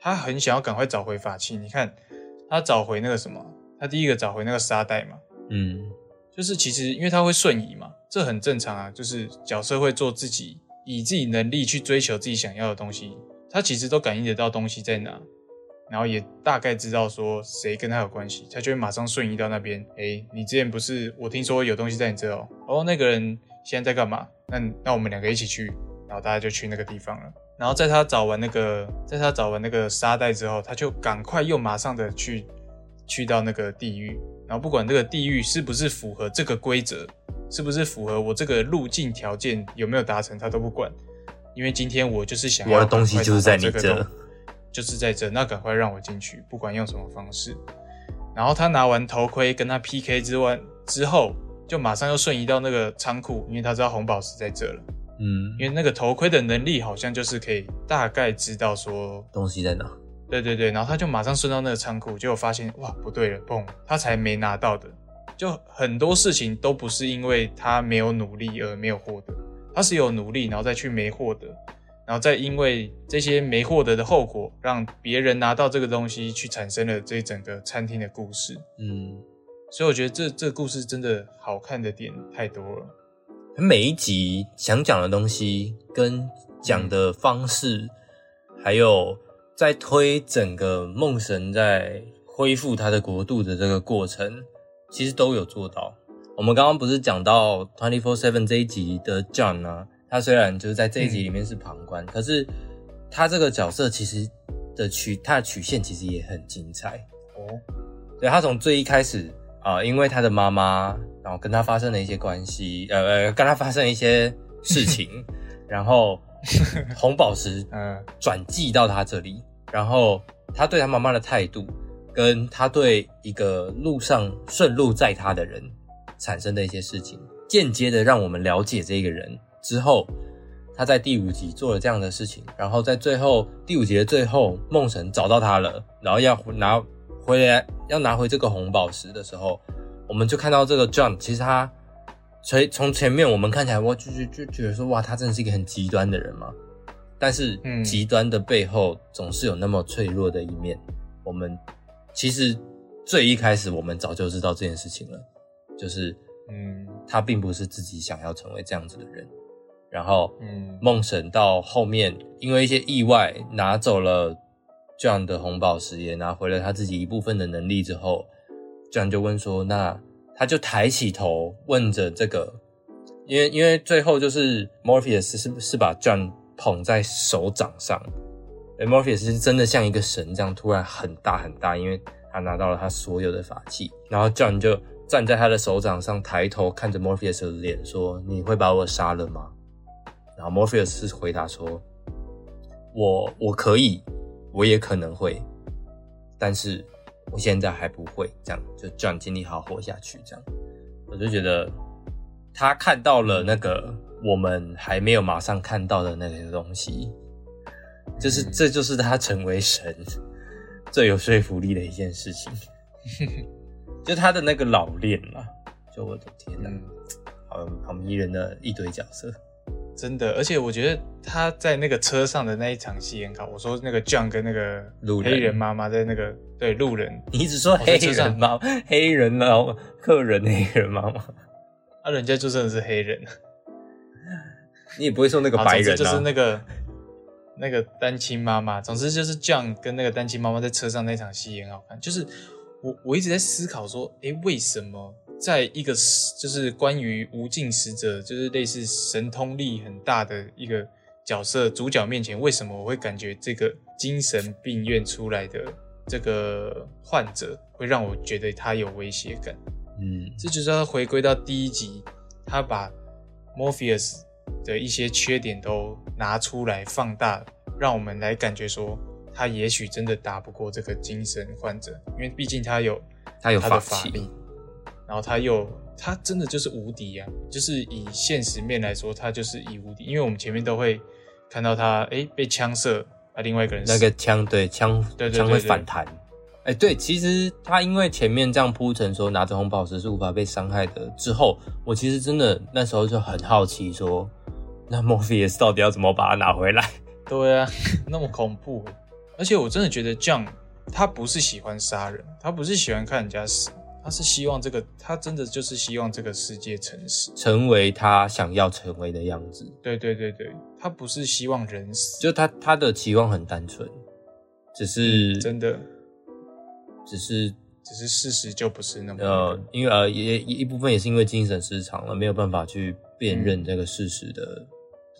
他很想要赶快找回法器。你看他找回那个什么，他第一个找回那个沙袋嘛，嗯，就是其实因为他会瞬移嘛，这很正常啊。就是角色会做自己，以自己能力去追求自己想要的东西，他其实都感应得到东西在哪，然后也大概知道说谁跟他有关系，他就会马上瞬移到那边。诶，你之前不是我听说有东西在你这哦，哦，那个人现在在干嘛？那那我们两个一起去，然后大家就去那个地方了。然后在他找完那个，在他找完那个沙袋之后，他就赶快又马上的去去到那个地狱，然后不管这个地狱是不是符合这个规则，是不是符合我这个路径条件有没有达成，他都不管，因为今天我就是想要我的东西就是在你这就是在这，那赶快让我进去，不管用什么方式。然后他拿完头盔跟他 PK 之外之后，就马上又瞬移到那个仓库，因为他知道红宝石在这了。嗯，因为那个头盔的能力好像就是可以大概知道说，东西在哪？对对对，然后他就马上顺到那个仓库，结果发现哇不对了，砰，他才没拿到的，就很多事情都不是因为他没有努力而没有获得，他是有努力，然后再去没获得，然后再因为这些没获得的后果，让别人拿到这个东西，去产生了这整个餐厅的故事。嗯，所以我觉得这这个故事真的好看的点太多了。每一集想讲的东西跟讲的方式，还有在推整个梦神在恢复他的国度的这个过程，其实都有做到。我们刚刚不是讲到 Twenty Four Seven 这一集的 John 啊，他虽然就是在这一集里面是旁观，可是他这个角色其实的曲他的曲线其实也很精彩。哦，对他从最一开始啊、因为他的妈妈，然后跟他发生了一些关系，呃呃，跟他发生了一些事情，然后红宝石嗯转寄到他这里，然后他对他妈妈的态度，跟他对一个路上顺路载他的人产生的一些事情，间接的让我们了解这个人。之后，他在第五集做了这样的事情，然后在最后第五集的最后，梦神找到他了，然后要拿回来，要拿回这个红宝石的时候，我们就看到这个 John，其实他所以从前面我们看起来，我就就就觉得说，哇，他真的是一个很极端的人嘛。但是嗯极端的背后总是有那么脆弱的一面。我们其实最一开始我们早就知道这件事情了，就是嗯他并不是自己想要成为这样子的人。然后嗯梦神到后面因为一些意外拿走了 John 的红宝石，也拿回了他自己一部分的能力之后，John 就问说：“那他就抬起头问着这个，因为因为最后就是 Morpheus 是是把 John 捧在手掌上，对 Morpheus 是真的像一个神这样突然很大很大，因为他拿到了他所有的法器，然后 John 就站在他的手掌上，抬头看着 Morpheus 的脸说：“你会把我杀了吗？”然后 Morpheus 回答说：“我我可以，我也可能会，但是我现在还不会。这样就 John 尽力好活下去。这样，我就觉得他看到了那个我们还没有马上看到的那些东西，就是嗯。这就是他成为神最有说服力的一件事情，就他的那个老练嘛。就我的天呐，嗯，好好迷人的一堆角色。真的，而且我觉得他在那个车上的那一场戏很好。我说那个 John 跟那个路人。黑人妈妈在那个对路人，你一直说黑人妈，黑人然后客人黑人妈妈，啊，人家就真的是黑人，你也不会说那个白人啊就是？那个那个单亲妈妈。总之就是 John 跟那个单亲妈妈在车上那场戏也很好看。就是我我一直在思考说，诶，为什么在一个就是关于无尽使者，就是类似神通力很大的一个角色主角面前，为什么我会感觉这个精神病院出来的这个患者会让我觉得他有威胁感？嗯这就是要回归到第一集，他把 Morpheus 的一些缺点都拿出来放大，让我们来感觉说他也许真的打不过这个精神患者，因为毕竟他有他有他的法力，然后他又他真的就是无敌呀、就是以现实面来说，他就是以无敌，因为我们前面都会看到他诶被枪射，啊另外一个人那个枪对枪枪会对对对对。反弹。哎、对，其实他因为前面这样铺陈说拿着红宝石是无法被伤害的，之后我其实真的那时候就很好奇说，那 Morpheus 到底要怎么把它拿回来？对啊，那么恐怖。而且我真的觉得 John 他不是喜欢杀人，他不是喜欢看人家死，他是希望这个，他真的就是希望这个世界诚实。成为他想要成为的样子，对对对对，他不是希望人死，就他他的期望很单纯，只是、嗯真的，只是只是事实就不是那么呃，因为呃也一一部分也是因为精神失常了，没有办法去辨认这个事实的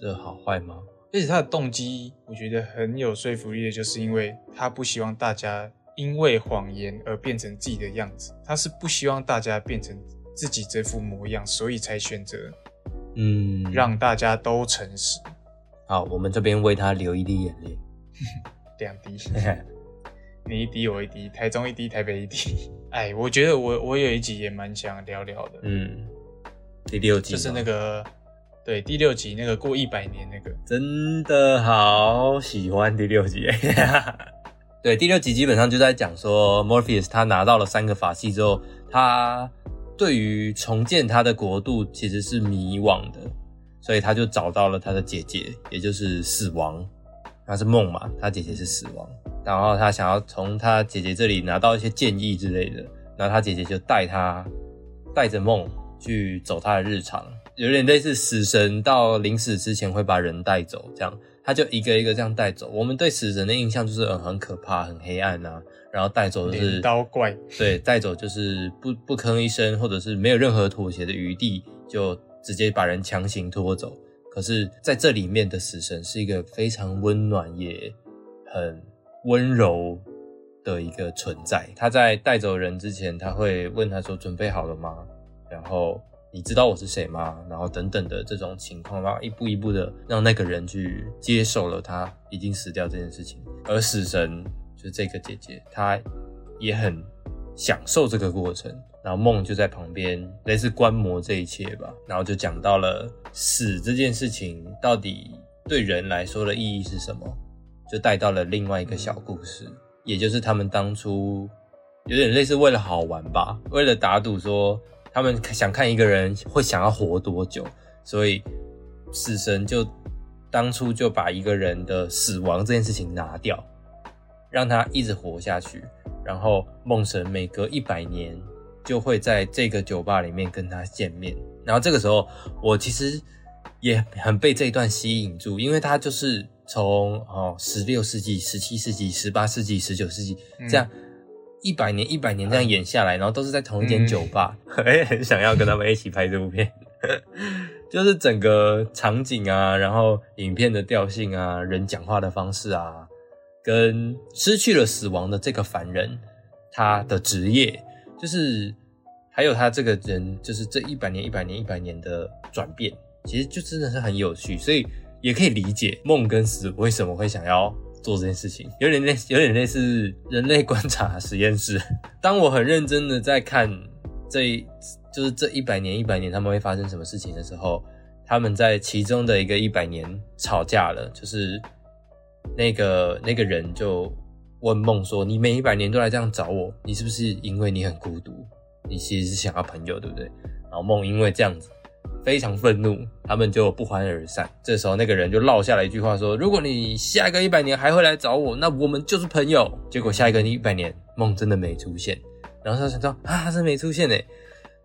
这好坏吗？而且他的动机，我觉得很有说服力的，就是因为他不希望大家因为谎言而变成自己的样子，他是不希望大家变成自己这副模样，所以才选择嗯，让大家都诚实。好，我们这边为他流一滴眼泪。两滴，你一滴我一滴，台中一滴，台北一滴。哎，我觉得我我有一集也蛮想聊聊的，嗯，第六集就是那个对第六集那个过一百年那个，真的好喜欢第六集。对，第六集基本上就在讲说，Morpheus 他拿到了三个法器之后，他对于重建他的国度其实是迷惘的，所以他就找到了他的姐姐，也就是死亡。他是梦嘛，他姐姐是死亡，然后他想要从他姐姐这里拿到一些建议之类的，然后他姐姐就带他带着梦去走他的日常，有点类似死神到临死之前会把人带走这样，他就一个一个这样带走。我们对死神的印象就是嗯很可怕、很黑暗啊，然后带走就是镰刀怪，对，带走就是不不吭一声，或者是没有任何妥协的余地，就直接把人强行拖走。可是在这里面的死神是一个非常温暖也很温柔的一个存在。他在带走人之前，他会问他说：“准备好了吗？”然后你知道我是谁吗？然后等等的这种情况，然后一步一步的让那个人去接受了他已经死掉这件事情。而死神就是这个姐姐，她也很享受这个过程。然后梦就在旁边，类似观摩这一切吧。然后就讲到了死这件事情到底对人来说的意义是什么，就带到了另外一个小故事，也就是他们当初有点类似为了好玩吧，为了打赌说他们想看一个人会想要活多久，所以死神就当初就把一个人的死亡这件事情拿掉，让他一直活下去。然后梦神每隔一百年就会在这个酒吧里面跟他见面。然后这个时候，我其实也很被这一段吸引住，因为他就是从哦十六世纪、十七世纪、十八世纪、十九世纪这样一百年、一百年这样演下来，然后都是在同一间酒吧，我也 很想要跟他们一起拍这部片。就是整个场景啊，然后影片的调性啊，人讲话的方式啊，跟失去了死亡的这个凡人，他的职业，就是还有他这个人，就是这一百年、一百年、一百年的转变，其实就真的是很有趣，所以也可以理解梦跟死为什么会想要做这件事情，有点类有点类似人类观察实验室。当我很认真的在看这就是这一百年、一百年他们会发生什么事情的时候，他们在其中的一个一百年吵架了，就是那个那个人就问梦说：“你每一百年都来这样找我，你是不是因为你很孤独？你其实是想要朋友，对不对？”然后梦因为这样子非常愤怒，他们就不欢而散。这时候那个人就落下了一句话说：“如果你下一个一百年还会来找我，那我们就是朋友。”结果下一个一百年梦真的没出现，然后他想到啊，他是没出现诶，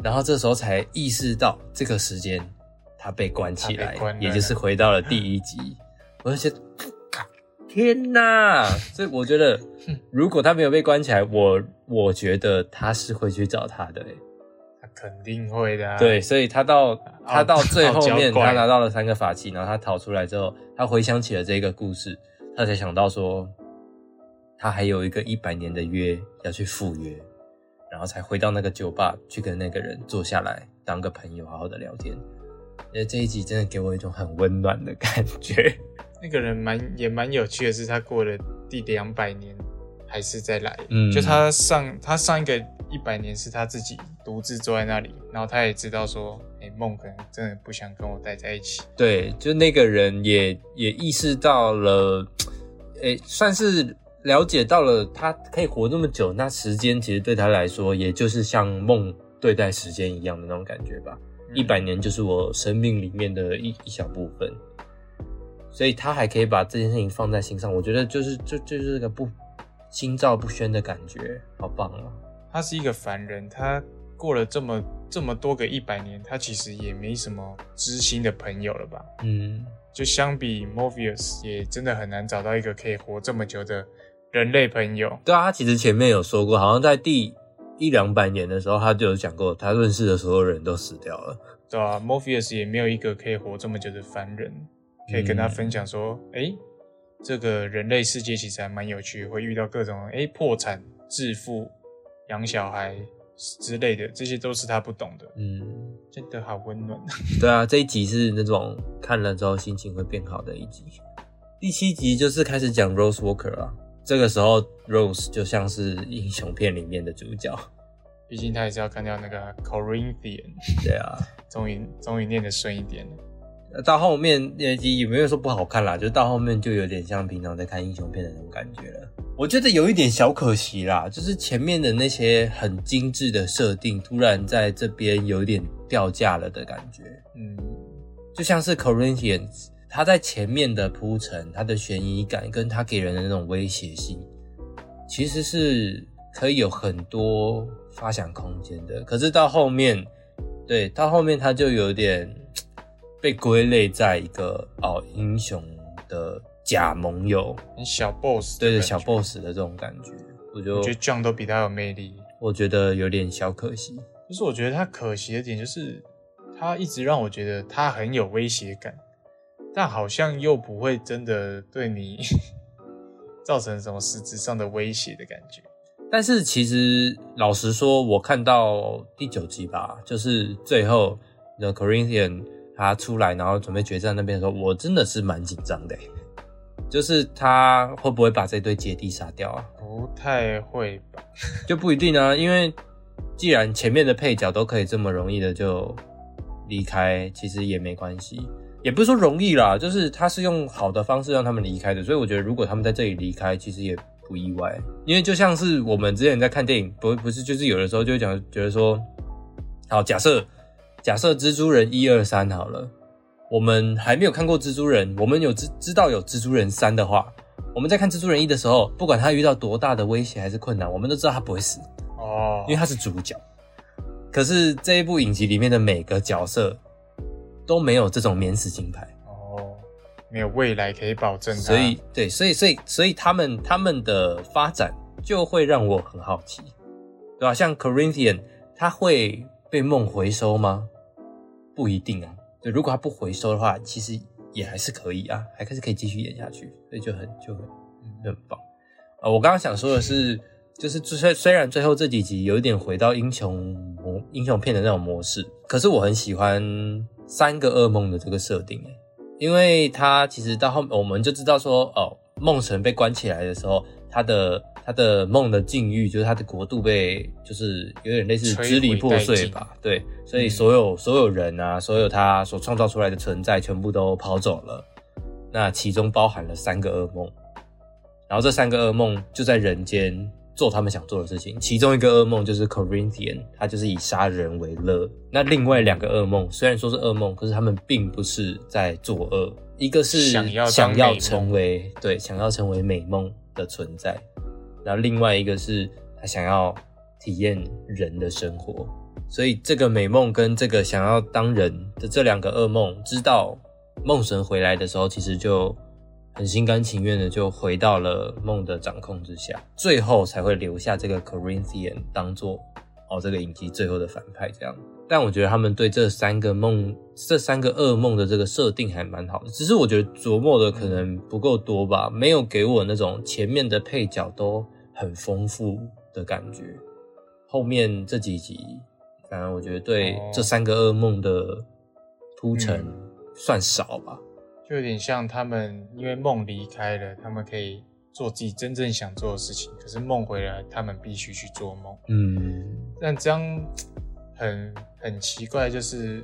然后这时候才意识到这个时间他被关起来关，也就是回到了第一集。我就觉得，天哪！所以我觉得，如果他没有被关起来，我我觉得他是会去找他的、欸。他肯定会的、啊。对，，所以他到他到最后面，他拿到了三个法器，然后他逃出来之后，他回想起了这个故事，他才想到说，他还有一个一百年的约要去赴约，然后才回到那个酒吧去跟那个人坐下来当个朋友，好好的聊天。呃，这一集真的给我一种很温暖的感觉。那个人蛮也蛮有趣的是，他过了第两百年还是再来。嗯就他上他上一个一百年是他自己独自坐在那里，然后他也知道说，哎、梦可能真的不想跟我待在一起。对，就那个人也也意识到了，诶，算是了解到了他可以活那么久，那时间其实对他来说，也就是像梦对待时间一样的那种感觉吧。一百年就是我生命里面的一一小部分，所以他还可以把这件事情放在心上，我觉得就是就就是个不心照不宣的感觉，好棒啊！他是一个凡人，他过了这么这么多个一百年，他其实也没什么知心的朋友了吧？嗯，就相比 Morpheus，也真的很难找到一个可以活这么久的人类朋友。对啊，他其实前面有说过，好像在第一两百年的时候，他就有讲过，他认识的所有人都死掉了。对啊，Morpheus 也没有一个可以活这么久的凡人，可以跟他分享说，哎、这个人类世界其实还蛮有趣，会遇到各种哎、诶破产、致富、养小孩之类的，这些都是他不懂的，嗯，真的好温暖。对啊，这一集是那种看了之后心情会变好的一集。第七集就是开始讲 Rose Walker 啊，这个时候 Rose 就像是英雄片里面的主角。毕竟他也是要看掉那个 Corinthian，对啊，终于终于念得顺一点了。到后面也也没有说不好看啦，就到后面就有点像平常在看英雄片的那种感觉了。我觉得有一点小可惜啦，就是前面的那些很精致的设定，突然在这边有点掉价了的感觉。嗯，就像是 Corinthians，他在前面的铺陈，他的悬疑感跟他给人的那种威胁性，其实是可以有很多发想空间的。可是到后面，对，到后面他就有点 被归类在一个哦英雄的假盟友，小 boss，对对小 boss 的这种感觉，我就我觉得 John 都比他有魅力。我觉得有点小可惜。就是我觉得他可惜的点就是，他一直让我觉得他很有威胁感，但好像又不会真的对你 造成什么实质上的威胁的感觉。但是其实老实说，我看到第九集吧，就是最后 The Corinthian 他出来，然后准备决战那边的时候，我真的是蛮紧张的欸。就是他会不会把这对姐弟杀掉啊？不太会吧？就不一定啊，因为既然前面的配角都可以这么容易的就离开，其实也没关系。也不是说容易啦，就是他是用好的方式让他们离开的，所以我觉得如果他们在这里离开，其实也不意外。因为就像是我们之前在看电影，不不是就是有的时候就会讲觉得说，好假设假设蜘蛛人一二三好了，我们还没有看过蜘蛛人，我们有知知道有蜘蛛人三的话，我们在看蜘蛛人一的时候，不管他遇到多大的威胁还是困难，我们都知道他不会死，哦因为他是主角。可是这一部影集里面的每个角色都没有这种免死金牌，哦，没有未来可以保证他，所以对，所以所以所以他们他们的发展就会让我很好奇，对吧、像 Corinthian，他会被梦回收吗？不一定啊。对，如果他不回收的话，其实也还是可以啊，还是可以继续演下去，所以就很就很很棒。呃，我刚刚想说的是，就是虽虽然最后这几集有一点回到英雄模英雄片的那种模式，可是我很喜欢三个噩梦的这个设定，因为他其实到后面我们就知道说，哦，梦神被关起来的时候，他的他的梦的境遇就是他的国度被就是有点类似支离破碎吧，对，所以嗯。所有、所有人啊，所有他所创造出来的存在全部都跑走了，那其中包含了三个噩梦。然后这三个噩梦就在人间做他们想做的事情。其中一个噩梦就是 Corinthian，他就是以杀人为乐。那另外两个噩梦虽然说是噩梦，可是他们并不是在作恶，一个是想要成为对想要成为美梦的存在，然后另外一个是他想要体验人的生活。所以这个美梦跟这个想要当人的这两个噩梦，知道梦神回来的时候，其实就很心甘情愿的就回到了梦的掌控之下，最后才会留下这个 Corinthian 当做哦，这个影集最后的反派这样。但我觉得他们对这三个梦、这三个噩梦的这个设定还蛮好的，只是我觉得琢磨的可能不够多吧，没有给我那种前面的配角都很丰富的感觉。后面这几集，反正我觉得对哦这三个噩梦的铺陈嗯算少吧。就有点像他们因为梦离开了，他们可以做自己真正想做的事情，可是梦回来，他们必须去做梦。嗯，但这样很很奇怪，就是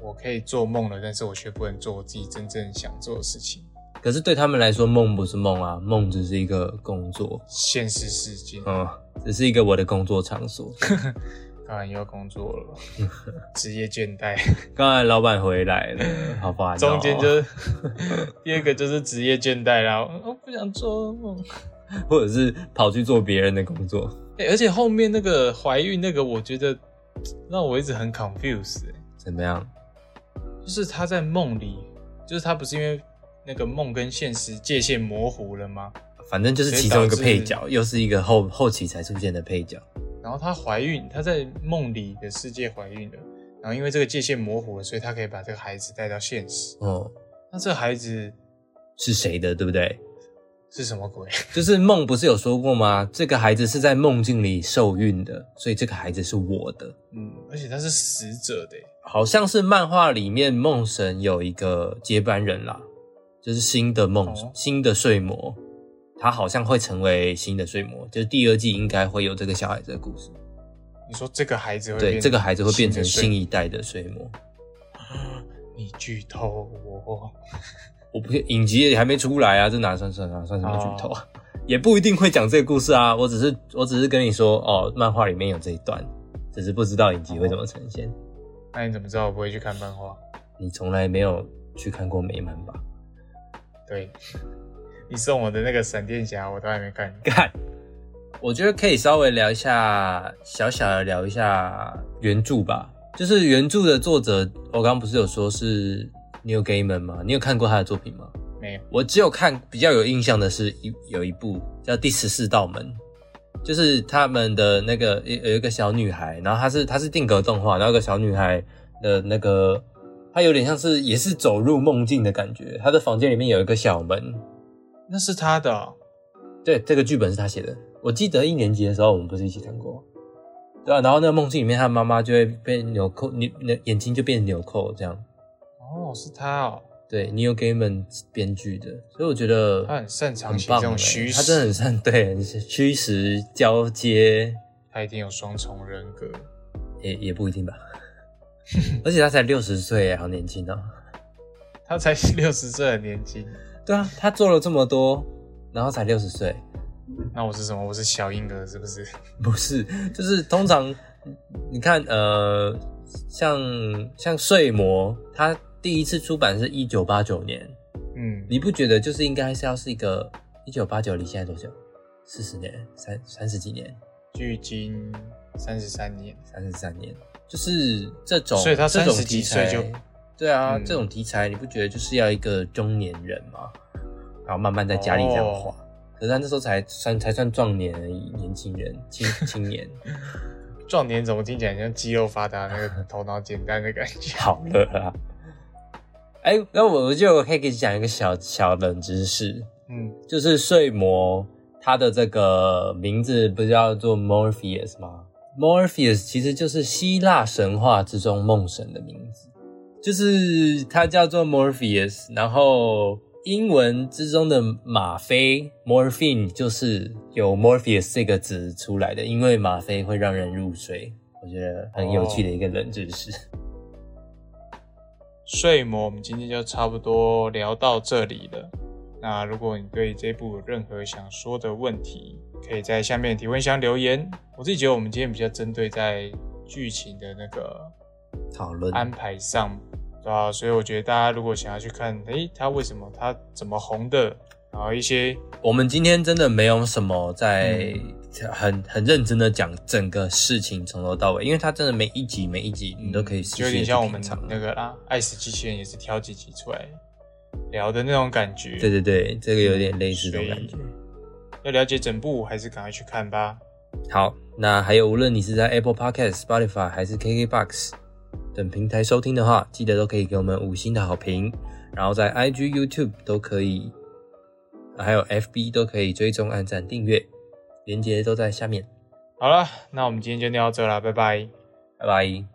我可以做梦了，但是我却不能做我自己真正想做的事情。可是对他们来说，梦不是梦啊，梦只是一个工作，现实世界，嗯，只是一个我的工作场所。当然又要工作了，职业倦怠。刚才老板回来了，好烦、哦。中间就是 第二个就是职业倦怠啦，我不想做梦。或者是跑去做别人的工作。欸而且后面那个怀孕那个，我觉得让我一直很 confused、欸。怎么样？就是他在梦里，就是他不是因为那个梦跟现实界限模糊了吗？反正就是其中一个配角，又是一个后后期才出现的配角。然后她怀孕，她在梦里的世界怀孕了，然后因为这个界限模糊了，所以她可以把这个孩子带到现实。哦，那这个孩子是谁的，对不对？是什么鬼？就是梦不是有说过吗？这个孩子是在梦境里受孕的，所以这个孩子是我的。嗯，而且他是死者的欸，好像是漫画里面梦神有一个接班人啦，就是新的梦、哦新的睡魔，他好像会成为新的睡魔，就是第二季应该会有这个小孩子的故事。你说这个孩子会对，这个孩子会变成新一代的睡魔。你剧透我，我不影集也还没出来啊，这哪算算哪算什么剧透哦啊？也不一定会讲这个故事啊。我只是我只是跟你说哦，漫画里面有这一段，只是不知道影集会怎么呈现。那你怎么知道我不会去看漫画？你从来没有去看过美漫吧？对，你送我的那个闪电侠我都还没看。看，我觉得可以稍微聊一下，小小的聊一下原著吧。就是原著的作者，我刚刚不是有说是 Neil Gaiman 吗？你有看过他的作品吗？没有，我只有看比较有印象的是一有一部叫《第十四道门》，就是他们的那个有有一个小女孩，然后她是她是定格动画，然后有个小女孩的那个，她有点像是也是走入梦境的感觉。他的房间里面有一个小门，那是他的哦、对，这个剧本是他写的。我记得一年级的时候我们不是一起看过，对啊，然后那个梦境里面，他妈妈就会被纽扣，你你眼睛就变纽扣这样。哦，是他哦，对，Neil Gaiman 编剧的，所以我觉得他很擅长写这种虚实，他真的很擅，对，很虚实交接，他一定有双重人格。也也不一定吧。而且他才六十岁，好年轻哦。他才六十岁，很年轻。对啊，他做了这么多，然后才六十岁，那我是什么？我是小婴儿是不是？不是，就是通常你看，呃，像像睡魔，他第一次出版是一九八九年，嗯，你不觉得就是应该是要是一个一九八九离现在多久？四十年，三三十几年，距今三十三年。三十三年，就是这种，所以他这种30几题材岁就，对啊，嗯这种题材你不觉得就是要一个中年人吗？然后慢慢在家里这样画。哦可是他那时候才算才算壮年而已，年轻人，青 青年，壮年怎么听起来像肌肉发达、那个头脑简单的感觉？好了啊。哎、那我我就可以给你讲一个小小冷知识，嗯，就是睡魔，他的这个名字不叫做 Morpheus 吗？Morpheus 其实就是希腊神话之中梦神的名字，就是它叫做 Morpheus，然后英文之中的吗啡 morphine 就是有 Morpheus 这个字出来的，因为吗啡会让人入睡，我觉得很有趣的一个冷知识。睡魔，我们今天就差不多聊到这里了。那如果你对这部有任何想说的问题，可以在下面提问箱留言。我自己觉得我们今天比较针对在剧情的那个讨论安排上，对啊，所以我觉得大家如果想要去看，诶，他为什么他怎么红的，然后一些我们今天真的没有什么在嗯很很认真的讲整个事情从头到尾，因为他真的每一集每一集你都可以就有点像我们场。那个啦，《爱死机器人》也是挑几集出来聊的那种感觉。对对对，这个有点类似这种感觉。要了解整部，还是赶快去看吧。好，那还有无论你是在 Apple Podcast、Spotify 还是 KKBox 等平台收听的话，记得都可以给我们五星的好评，然后在 IG、YouTube 都可以，还有 FB 都可以追踪、按赞、订阅，连接都在下面。好了，那我们今天就聊到这了，拜拜。拜拜。